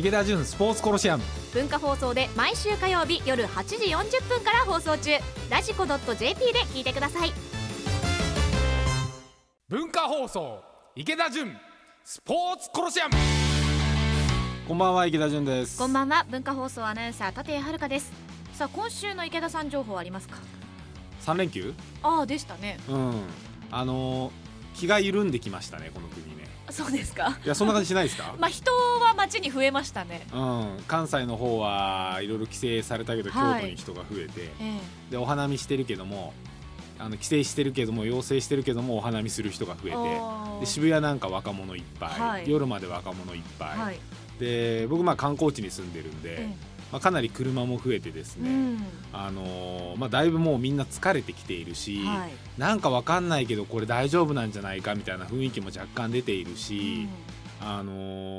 池田純スポーツコロシアム。文化放送で毎週火曜日夜8時40分から放送中。ラジコ .jp で聞いてください。文化放送池田純スポーツコロシアム。こんばんは池田純です。こんばんは。文化放送アナウンサー立谷遥です。さあ今週の池田さん情報ありますか？3連休？ああでしたね。うん。あのー気が緩んできましたねこの国ねそうですか？いやそんな感じしないですか？まあ人は街に増えましたね。うん、関西の方はいろいろ規制されたけど、はい。京都に人が増えてえでお花見してるけどもあの規制してるけども要請してるけどもお花見する人が増ええてで渋谷なんか若者いっぱい、はい。夜まで若者いっぱい、はい、で僕まあ観光地に住んでるんで、えまあ、かなり車も増えてですね、えうん。あのーまあ、だいぶもうみんな疲れてきているし、はい。なんかわかんないけどこれ大丈夫なんじゃないかみたいな雰囲気も若干出ているし、あの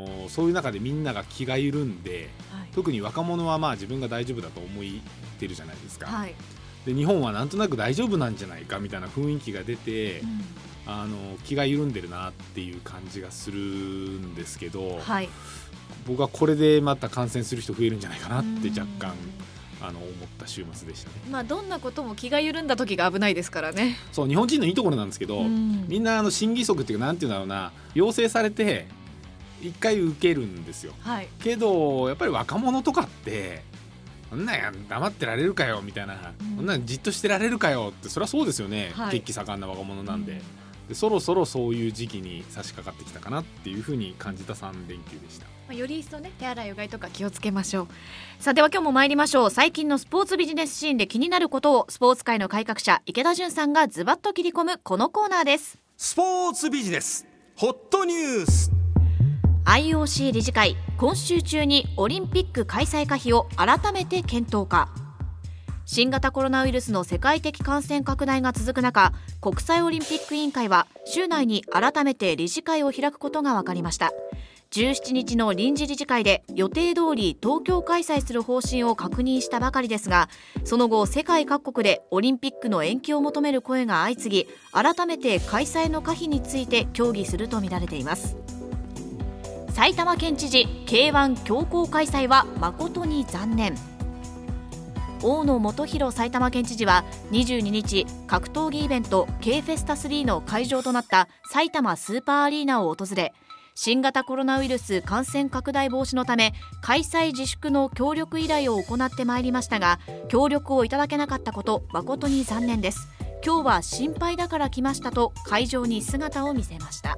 ーそういう中でみんなが気が緩んではい。特に若者はまあ自分が大丈夫だと思ってるじゃないですか、はい、で日本はなんとなく大丈夫なんじゃないかみたいな雰囲気が出て、うん。あの気が緩んでるなっていう感じがするんですけど、はい僕はこれでまた感染する人増えるんじゃないかなってうん。若干あの思った週末でしたね。まあどんなことも気が緩んだ時が危ないですからね。そう日本人のいいところなんですけど、うん。みんなあの審議則っていうかなんていうんだろうな要請されて一回受けるんですよ。はい。けどやっぱり若者とかってそんなんや黙ってられるかよみたいな、うん。そんなんじっとしてられるかよってそりゃそうですよね、はい。血気盛んな若者なんで,、うん。でそろそろそういう時期に差し掛かってきたかなっていうふうに感じた3連休でしたまあより一層ね手洗いうがいとか気をつけましょう。さあでは今日も参りましょう。最近のスポーツビジネスシーンで気になることをスポーツ界の改革者池田純さんがズバッと切り込むこのコーナーです。スポーツビジネスホットニュース IOC 理事会今週中にオリンピック開催可否を改めて検討か新型コロナウイルスの世界的感染拡大が続く中国際オリンピック委員会は週内に改めて理事会を開くことが分かりました17日の臨時理事会で予定通り東京開催する方針を確認したばかりですがその後世界各国でオリンピックの延期を求める声が相次ぎ改めて開催の可否について協議するとみられています。埼玉県知事 K1 強行開催は誠に残念。大野元弘埼玉県知事は22日格闘技イベント K フェスタ3の会場となった埼玉スーパーアリーナを訪れ新型コロナウイルス感染拡大防止のため開催自粛の協力依頼を行ってまいりましたが協力をいただけなかったこと誠に残念です。今日は心配だから来ましたと会場に姿を見せました。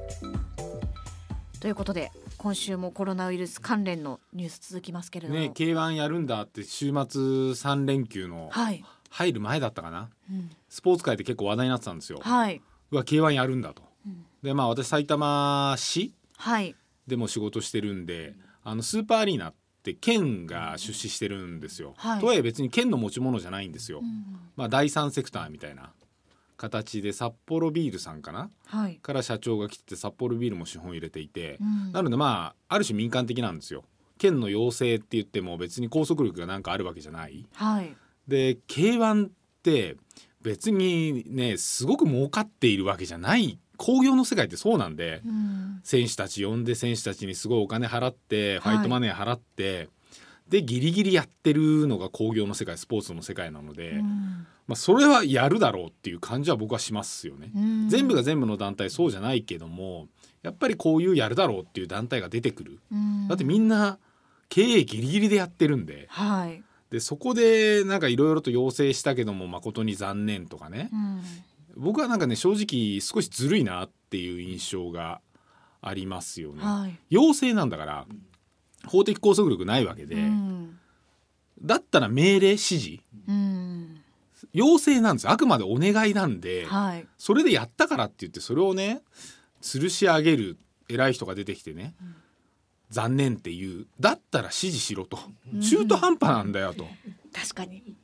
ということで今週もコロナウイルス関連のニュース続きますけれども、ね K1 やるんだって週末3連休のはい、入る前だったかな？うん。スポーツ界で結構話題になってたんですよ。はい、うわ K1 やるんだと。うん。でまあ私埼玉市はい、でも仕事してるんであのスーパーアリーナって県が出資してるんですよ、はい。とはいえ別に県の持ち物じゃないんですよ、うんまあ第三セクターみたいな形で札幌ビールさんかな？はい、から社長が来てて札幌ビールも資本入れていて、うん。なのでまあある種民間的なんですよ。県の要請って言っても別に拘束力がなんかあるわけじゃない。はい、で K1 って別にねすごく儲かっているわけじゃない興行の世界ってそうなんで、うん。選手たち呼んで選手たちにすごいお金払ってフはい。ァイトマネー払って、でギリギリやってるのが興行の世界スポーツの世界なので、うん。まあ、それはやるだろうっていう感じは僕はしますよね。うん。全部が全部の団体そうじゃないけどもやっぱりこういうやるだろうっていう団体が出てくる。うん。だってみんな経営ギリギリでやってるんで。はい、でそこでなんかいろいろと要請したけども誠に残念とかね。うん僕はなんかね正直少しずるいなっていう印象がありますよね。はい、要請なんだから法的拘束力ないわけで、うん。だったら命令指示。うん。要請なんですよ。あくまでお願いなんで、はい、それでやったからって言ってそれをね吊るし上げる偉い人が出てきてね、残念っていう。だったら指示しろと。中途半端なんだよと、確かに、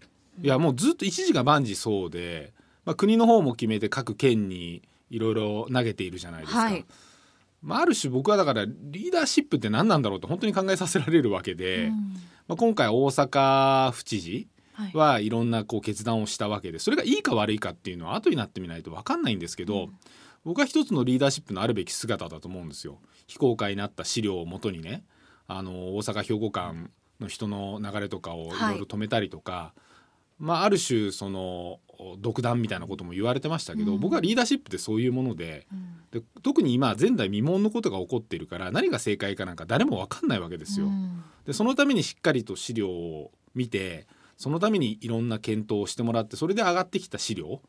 いやもうずっと一時が万事そうで、まあ、国の方も決めて各県にいろいろ投げているじゃないですか。はい。まあ、ある種僕はだからリーダーシップって何なんだろうと本当に考えさせられるわけで、うん。まあ、今回大阪府知事はい。はいろんなこう決断をしたわけでそれがいいか悪いかっていうのは後になってみないと分かんないんですけど、僕は一つのリーダーシップのあるべき姿だと思うんですよ。非公開になった資料をもとにねあの大阪兵庫間の人の流れとかをいはい。ろいろ止めたりとか、まあ、ある種その独断みたいなことも言われてましたけど、うん。僕はリーダーシップってそういうものでうん。で特に今前代未聞のことが起こっているから何が正解かなんか誰も分かんないわけですよ。うん。でそのためにしっかりと資料を見てそのためにいろんな検討をしてもらってそれで上がってきた資料。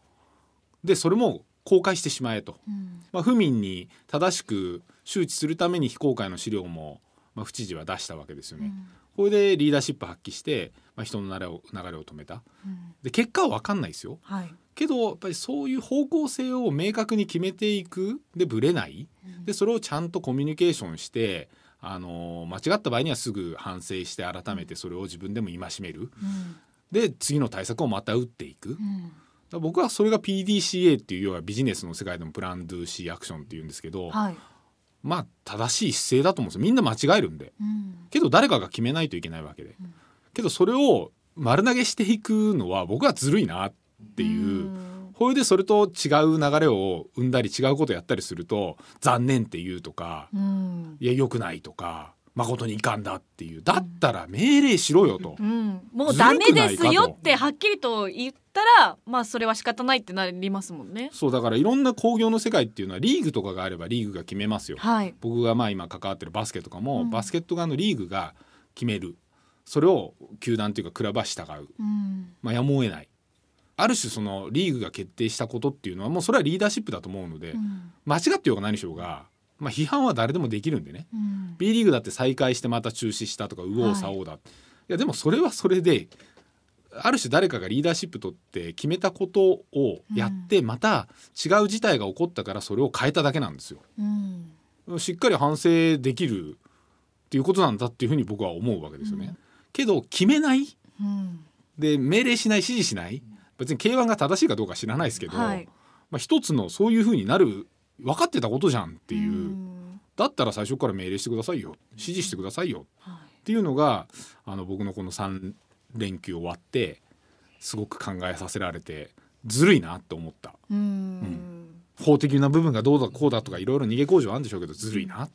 でそれも公開してしまえと、うん。まあ、府民に正しく周知するために非公開の資料も、まあ、府知事は出したわけですよね。これでリーダーシップ発揮して、まあ、人の流れを流れを止めた。うん。で結果は分かんないですよ。はい。けどやっぱりそういう方向性を明確に決めていく。でぶれない。でそれをちゃんとコミュニケーションしてあの間違った場合にはすぐ反省して改めてそれを自分でも戒める。うん。で次の対策をまた打っていく。僕はそれが PDCA っていう要はビジネスの世界でもプランドゥシーアクションっていうんですけどはいまあ正しい姿勢だと思うんですよ。みんな間違えるんで。うん。けど誰かが決めないといけないわけで。うん。けどそれを丸投げしていくのは僕はずるいなっていう。これでそれと違う流れを生んだり違うことやったりすると残念って言うとかうん。いや良くないとか誠にいかんだっていう。だったら命令しろよと。う。ん、もうダメですよってはっきりと言ったらまあそれは仕方ないってなりますもんね。そうだからいろんな興行の世界っていうのはリーグとかがあればリーグが決めますよ。はい。僕がまあ今関わってるバスケとかも、うん。バスケット側のリーグが決める。それを球団というかクラブは従う、うん。まあ、やむを得ない。ある種そのリーグが決定したことっていうのはもうそれはリーダーシップだと思うので、うん。間違ってようが何しようが、まあ、批判は誰でもできるんでね。うん。B リーグだって再開してまた中止したとか右往左往だ、い、やでもそれはそれである種誰かがリーダーシップ取って決めたことをやって、また違う事態が起こったからそれを変えただけなんですよ。うん。しっかり反省できるっていうことなんだっていうふうに僕は思うわけですよね。うん。けど決めない。うん。で命令しない指示しない。別に K1 が正しいかどうか知らないですけど、はい。まあ、一つのそういうふうになる分かってたことじゃんっていう。ん。だったら最初から命令してくださいよ。指示してくださいよ。はい。っていうのがあの僕のこの3連休終わってすごく考えさせられてずるいなって思った。うん。法的な部分がどうだこうだとかいろいろ逃げ工場あるんでしょうけどずるいな、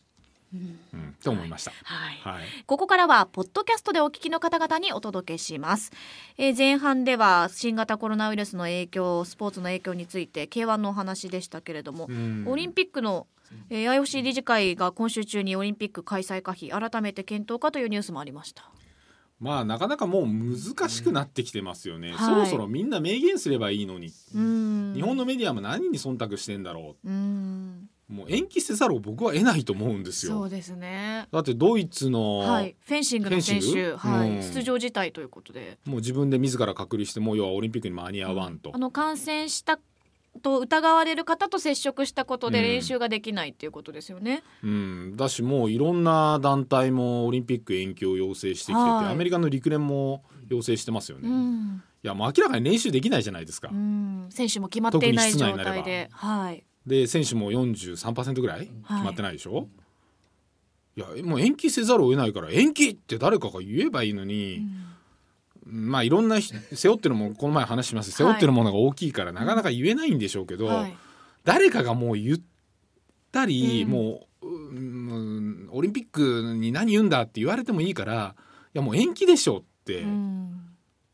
うん。うん、って思いました。はい。はい、ここからはポッドキャストでお聞きの方々にお届けします、えー前半では新型コロナウイルスの影響スポーツの影響について K1 のお話でしたけれども、うん。オリンピックの、えー IOC 理事会が今週中にオリンピック開催可否改めて検討かというニュースもありましたまあなかなかもう難しくなってきてますよね、はい。そろそろみんな明言すればいいのに、うん。日本のメディアも何に忖度してんだろう。ん。うもう延期せざるを僕は得ないと思うんですよ。そうですね。だってドイツの、はい。フェンシングの選手、グはい。うん。出場辞退ということで。もう自分で自ら隔離してもう要はオリンピックに間に合わんと、あの感染したと疑われる方と接触したことでうん。練習ができないっていうことですよね。うん、だしもういろんな団体もオリンピック延期を要請してきてて、はい。アメリカの陸連も要請してますよね、いうん。やもう明らかに練習できないじゃないですか、うん、選手も決まっていない状態で、はい、で選手も43%ぐらい決まってないでしょ、い、やもう延期せざるを得ないから延期って誰かが言えばいいのに、まあいろんなひ背負ってるものこの前話しました。背負ってるものが大きいからなかなか言えないんでしょうけど、はい、誰かがもう言ったり、うん。もううんオリンピックに何言うんだって言われてもいいからいやもう延期でしょってうん。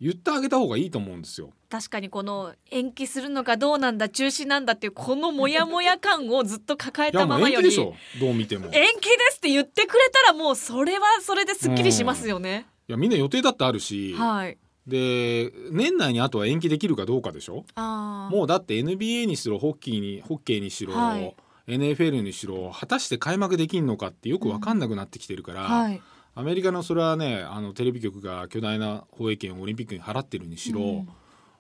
言ってあげた方がいいと思うんですよ。確かにこの延期するのかどうなんだ中止なんだっていうこのモヤモヤ感をずっと抱えたままより。延期でしょどう見ても。い延期ですって言ってくれたらもうそれはそれですっきりしますよね。やみんな予定だってあるし、はい。で年内にあとは延期できるかどうかでしょ？もうだって NBA にしろホッキーにホッケーにしろ、はい NFL にしろ果たして開幕できんのかってよく分かんなくなってきてるから、はい。アメリカのそれはねあのテレビ局が巨大な放映権をオリンピックに払ってるにしろ、うん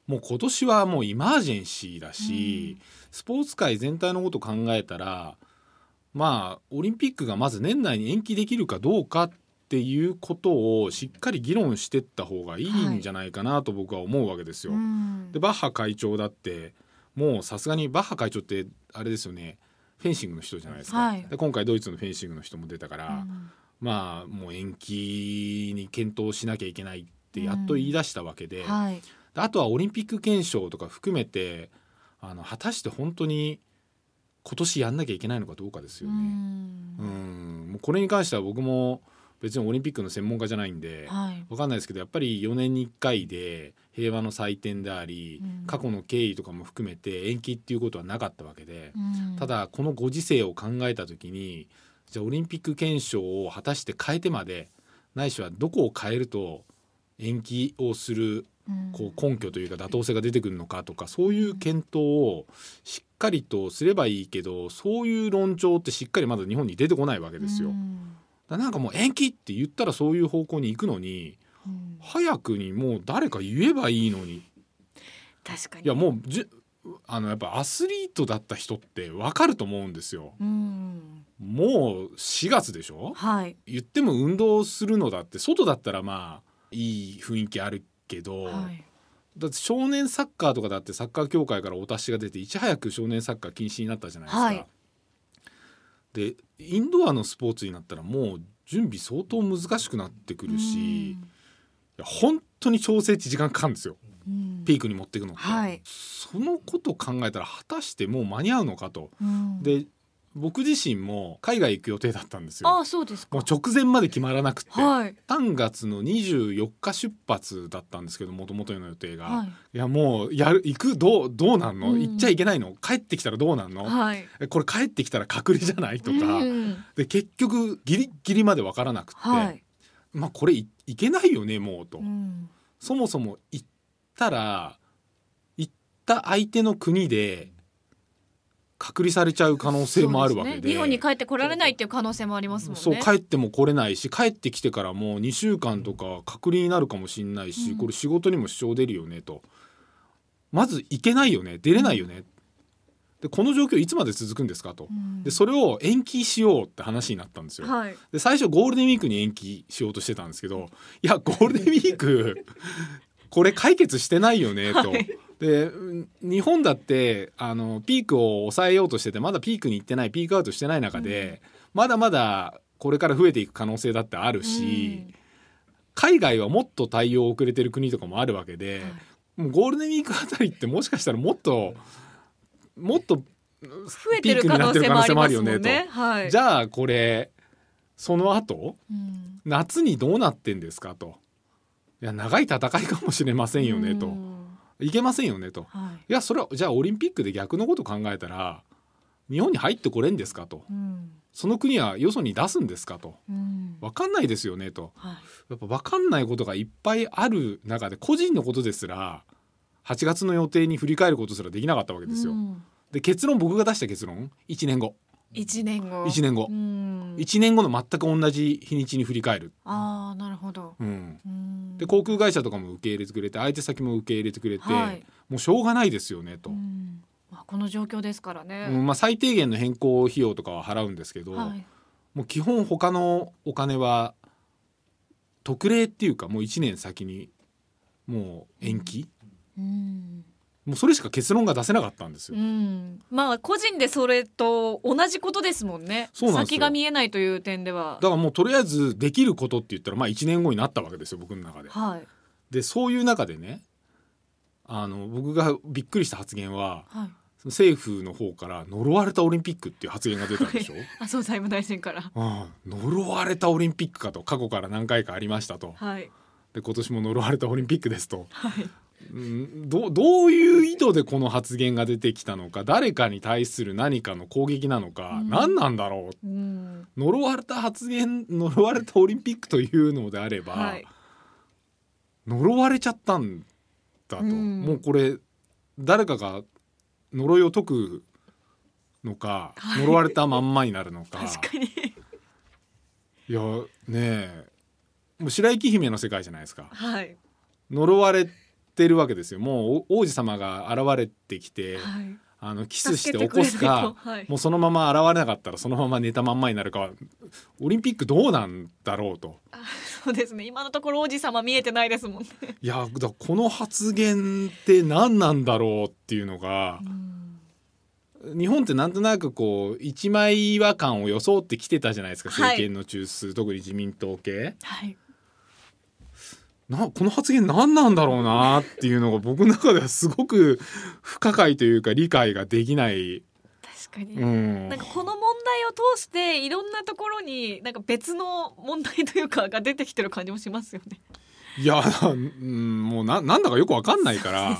もう今年はもうイマージェンシーだし、スポーツ界全体のことを考えたらまあオリンピックがまず年内に延期できるかどうかっていうことをしっかり議論してった方がいいんじゃないかなと僕は思うわけですよ。うん。でバッハ会長だってもうさすがにバッハ会長ってあれですよねフェンシングの人じゃないですか、はい。で今回ドイツのフェンシングの人も出たから、うん。まあもう延期に検討しなきゃいけないってやっと言い出したわけで,、はい。であとはオリンピック憲章とか含めてあの果たして本当に今年やんなきゃいけないのかどうかですようね。ん。うん。もうこれに関しては僕も別にオリンピックの専門家じゃないんで、はい。わかんないですけどやっぱり4年に1回で平和の祭典であり、うん。過去の経緯とかも含めて延期っていうことはなかったわけで、うん。ただこのご時世を考えた時にじゃあオリンピック憲章を果たして変えてまでないしはどこを変えると延期をするうん。こう根拠というか妥当性が出てくるのかとかそういう検討をしっかりとすればいいけどそういう論調ってしっかりまだ日本に出てこないわけですよ。うん。らなんかもう延期って言ったらそういう方向に行くのにうん。早くにもう誰か言えばいいのに。確かに。いやもうじゅあのやっぱアスリートだった人って分かると思うんですよ。うん。もう4月でしょ？はい。言っても運動するのだって外だったらまあいい雰囲気あるけど、はい。だって少年サッカーとかだってサッカー協会からお達しが出ていち早く少年サッカー禁止になったじゃないですか。はいでインドアのスポーツになったらもう準備相当難しくなってくるし、いや本当に調整値時間かかるんですよ。うん。ピークに持っていくのって、はい。そのこと考えたら果たしてもう間に合うのかと。うん。で僕自身も海外行く予定だったんですよ。ああそうですか。もう直前まで決まらなくて、はい。3月の24日出発だったんですけどもともとの予定が、はい。い、やもうやる行くどうどうなんの、うん。行っちゃいけないの？帰ってきたらどうなんの、はい。えこれ帰ってきたら隔離じゃない？とか、うんで結局ギリッギリまで分からなくって、はい。まあこれいいけないよねもうと、うん。そもそも行ったら行った相手の国で隔離されちゃう可能性もあるわけで。ね。日本に帰ってこられないっていう可能性もありますもんね。そう帰っても来れないし帰ってきてからもう2週間とか隔離になるかもしれないし、うん。これ仕事にも支障出るよねと。まず行けないよね。出れないよね、でこの状況いつまで続くんですかと。うん。でそれを延期しようって話になったんですよ。はい。で最初ゴールデンウィークに延期しようとしてたんですけどいやゴールデンウィークこれ解決してないよねと。はいでうん日本だってあのピークを抑えようとしててまだピークに行ってないピークアウトしてない中で、まだまだこれから増えていく可能性だってあるし、海外はもっと対応遅れてる国とかもあるわけで、もうゴールデンウィークあたりってもしかしたらもっともっと増えてる可能性もありますもんね。ピークになってる可能性もあるよねはい。じゃあこれその後うん。夏にどうなってんですかと。いや長い戦いかもしれませんよねと。うんいけませんよねと。はい。いやそれはじゃあオリンピックで逆のこと考えたら日本に入ってこれんですかと。うん。その国はよそに出すんですかと。うん。分かんないですよねと。はい。やっぱ分かんないことがいっぱいある中で個人のことですら8月の予定に振り返ることすらできなかったわけですよ。うん。で結論僕が出した結論1年後一年後。1年後。うん。1年後の全く同じ日にちに振り返る。ああなるほど。うん。うん。で航空会社とかも受け入れてくれて相手先も受け入れてくれて、はい。もうしょうがないですよねと、うん。まあこの状況ですからね。うんまあ、最低限の変更費用とかは払うんですけど、はい。もう基本他のお金は特例っていうかもう1年先にもう延期、うんもうそれしか結論が出せなかったんですよ。うん、まあ個人でそれと同じことですもんね。そうなんですよ。先が見えないという点では。だからもうとりあえずできることって言ったらまあ1年後になったわけですよ僕の中で。はい。でそういう中でねあの僕がびっくりした発言ははい。政府の方から呪われたオリンピックっていう発言が出たんでしょ？麻生財務大臣から。うん。呪われたオリンピックかと過去から何回かありましたと。はい。で今年も呪われたオリンピックですと、はい。うん、どどういう意図でこの発言が出てきたのか誰かに対する何かの攻撃なのか、うん。何なんだろう。うん。呪われた発言 呪われたオリンピックというのであれば、はい。呪われちゃったんだと、うん。もうこれ誰かが呪いを解くのか、はい。呪われたまんまになるのか。確かに。いやねえ。もう白雪姫の世界じゃないですか。はい。呪われてるわけですよ。もうお王子様が現れてきて、はい。あのキスして起こすか、はい。もうそのまま現れなかったらそのまま寝たまんまになるかはオリンピックどうなんだろうと。あそうですね。今のところ王子様見えてないですもんね。いやだこの発言って何なんだろうっていうのがう、ん。日本ってなんとなくこう一枚岩感を装ってきてたじゃないですかはい。政権の中枢、特に自民党系。はいなこの発言何なんだろうなっていうのが僕の中ではすごく不可解というか理解ができないかに、うんなんかこの問題を通していろんなところになんか別の問題というかが出てきてる感じもしますよね。いや、うん、もうななんだかよくわかんないからね。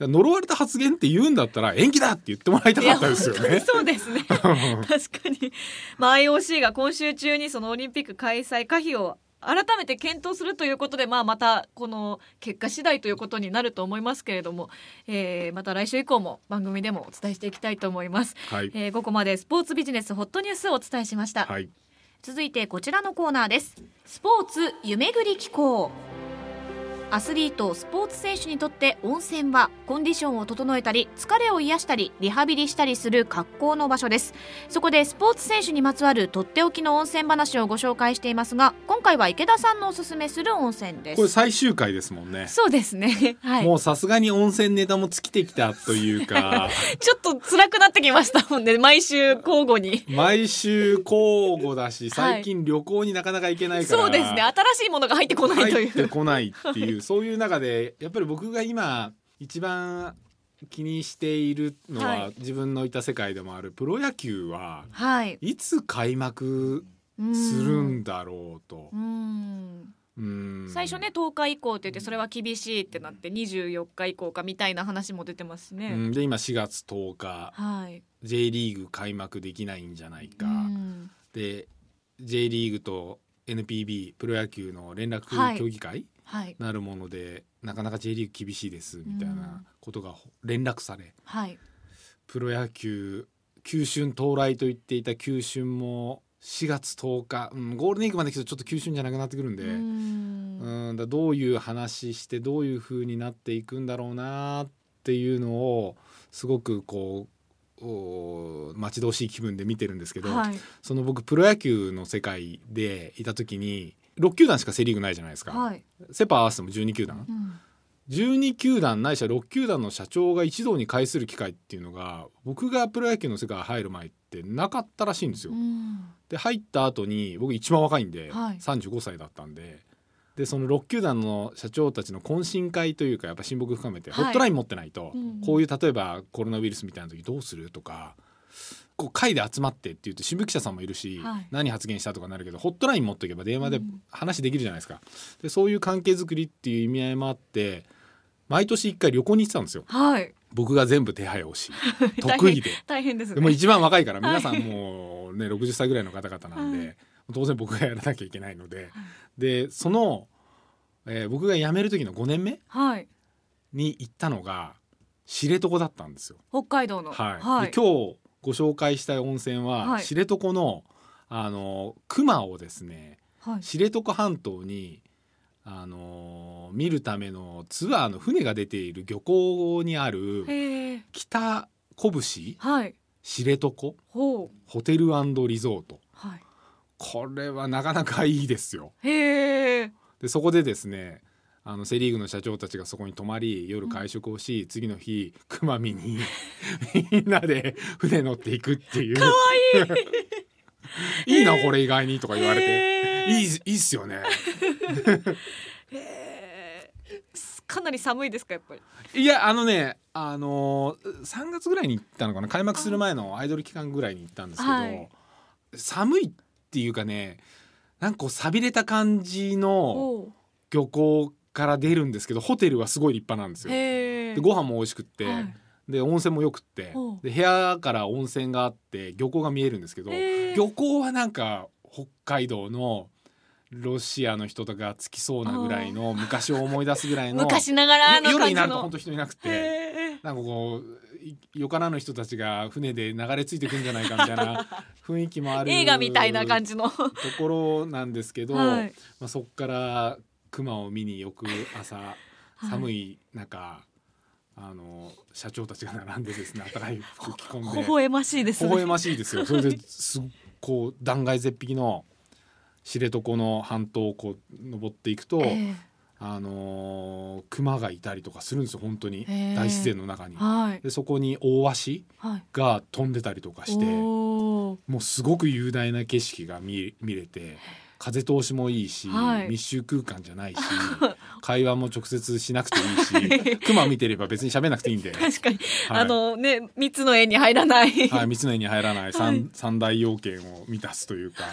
呪われた発言って言うんだったら延期だって言ってもらいたかったですよね。そうですね。確かに、まあ、IOC が今週中にそのオリンピック開催可否を改めて検討するということで、まあ、またこの結果次第ということになると思いますけれども、えーまた来週以降も番組でもお伝えしていきたいと思います。はい、えーここまでスポーツビジネスホットニュースをお伝えしました。はい、続いてこちらのコーナーですスポーツ夢ぐり機構アスリートスポーツ選手にとって温泉はコンディションを整えたり疲れを癒したりリハビリしたりする格好の場所です。そこでスポーツ選手にまつわるとっておきの温泉話をご紹介していますが今回は池田さんのおすすめする温泉でこれす最終回ですもんね。そうですね。はい。もうさすがに温泉ネタも尽きてきたというか。ちょっと辛くなってきましたもんね。毎週交互に。毎週交互だし最近旅行になかなか行けないから、そうですね。新しいものが入ってこないとい入ってうこないっていうそういう中でやっぱり僕が今一番気にしているのは、はい自分のいた世界でもあるプロ野球ははいいつ開幕うんするんだろうと。うんうん最初ね10日以降って言ってそれは厳しいってなって24日以降かみたいな話も出てますしうね。んで今4月10日はい。J リーグ開幕できないんじゃないか。うんで J リーグと NPB プロ野球の連絡はい。協議会はい。なるもので、なかなか J リーグ厳しいですみたいなことが連絡され、はい。プロ野球球春到来と言っていた球春も4月10日、うん、ゴールデンウィークまで来るとちょっと球春じゃなくなってくるんで、ううん。んだどういう話してどういう風になっていくんだろうなっていうのをすごくこうお待ち遠しい気分で見てるんですけど、はい。その僕プロ野球の世界でいた時に6球団しかセ・リーグないじゃないですか、はい。セ・パ合わせても12球団。うん。12球団ないしは6球団の社長が一堂に会する機会っていうのが僕がプロ野球の世界入る前ってなかったらしいんですよ。うん。で入った後に僕一番若いんで、はい。35歳だったんででその6球団の社長たちの懇親会というかやっぱ親睦深めて、はいホットライン持ってないと、うんこういう例えばコロナウイルスみたいな時どうするとかこう会で集まってって言うと新聞記者さんもいるし、はい何発言したとかなるけどホットライン持っておけば電話でうん話できるじゃないですか。でそういう関係づくりっていう意味合いもあって毎年1回旅行に行ってたんですよはい。僕が全部手配をし 得意で。大変ですね。でも一番若いから皆さんはいもうね60歳ぐらいの方々なんで、はい当然僕がやらなきゃいけないので、でその、えー僕が辞める時の5年目はい。に行ったのが知床だったんですよ。北海道の。はいで今日ご紹介したい温泉は、はい知床のあの熊をですねはい。知床半島にあの見るためのツアーの船が出ている漁港にある。北拳はい。知床？ホテルリゾートはい。これはなかなかいいですよ。へえ。でそこでですねあのセ・リーグの社長たちがそこに泊まり夜会食をし、次の日熊見に みんなで船乗っていくっていう。かわいい いいなこれ意外にとか言われていいいいっすよね。かなり寒いですかやっぱり？いやあのねあのー3月ぐらいに行ったのかな開幕する前のアイドル期間ぐらいに行ったんですけど、はい寒いっていうかねなんかこう寂れた感じの。漁港から出るんですけどホテルはすごい立派なんですよ。でご飯も美味しくって、はいで温泉もよくってで部屋から温泉があって漁港が見えるんですけど漁港はなんか北海道のロシアの人とかつきそうなぐらいの昔を思い出すぐらいの昔ながらの夜になると本当人いなくて。なんかこういよからぬ人たちが船で流れ着いてくんじゃないかみたいな 雰囲気もある映画みたいな感じの。ところなんですけど、はい。まあ、そこから熊を見によく朝寒い中、あの社長たちが並んでですね暖かい服着込んで。微笑ましいですね。微笑ましいですよ。それですっこう断崖絶壁の知床の半島をこう登っていくと、えあのー熊がいたりとかするんですよ本当に。へー大自然の中に。え。はい。でそこに大鷲はい。が飛んでたりとかしておー。もうすごく雄大な景色が見見れて風通しもいいし、はい。密集空間じゃないし 会話も直接しなくていいし熊見てれば別に喋んなくていいんで、確かに、はい。あのね三つの絵に入らない、はい、三つの絵に入らない。三,、はい。三大要件を満たすというか、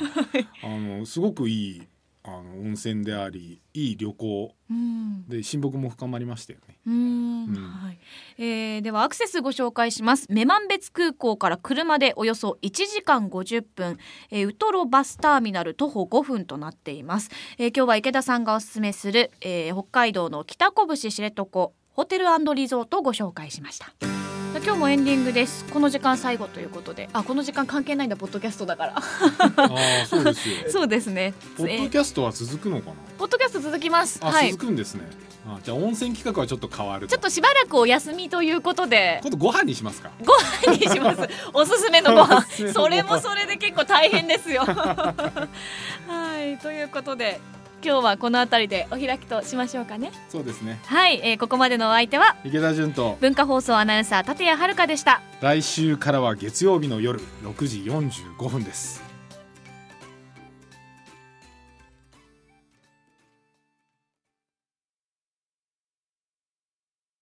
あのすごくいいあの温泉でありいい旅行。うん。で親睦も深まりましたよね。うーん。うん。はい。えーではアクセスご紹介します。女満別空港から車でおよそ1時間50分、えーウトロバスターミナル徒歩5分となっています、えー今日は池田さんがおすすめする、えー北海道の北拳知床ホテルリゾートをご紹介しました今日もエンディングですこの時間最後ということであこの時間関係ないんだポッドキャストだからああそうですよ。そうですねポッドキャストは続くのかな？ポッドキャスト続きますあ、はい続くんですね。あじゃあ温泉企画はちょっと変わると。ちょっとしばらくお休みということで今度ご飯にしますか？ご飯にします。おすすめのご飯 それもそれで結構大変ですよ。はい、ということで今日はこの辺りでお開きとしましょうかね。そうですね。はい、えーここまでのお相手は池田純と文化放送アナウンサー立谷遥でした。来週からは月曜日の夜6時45分です。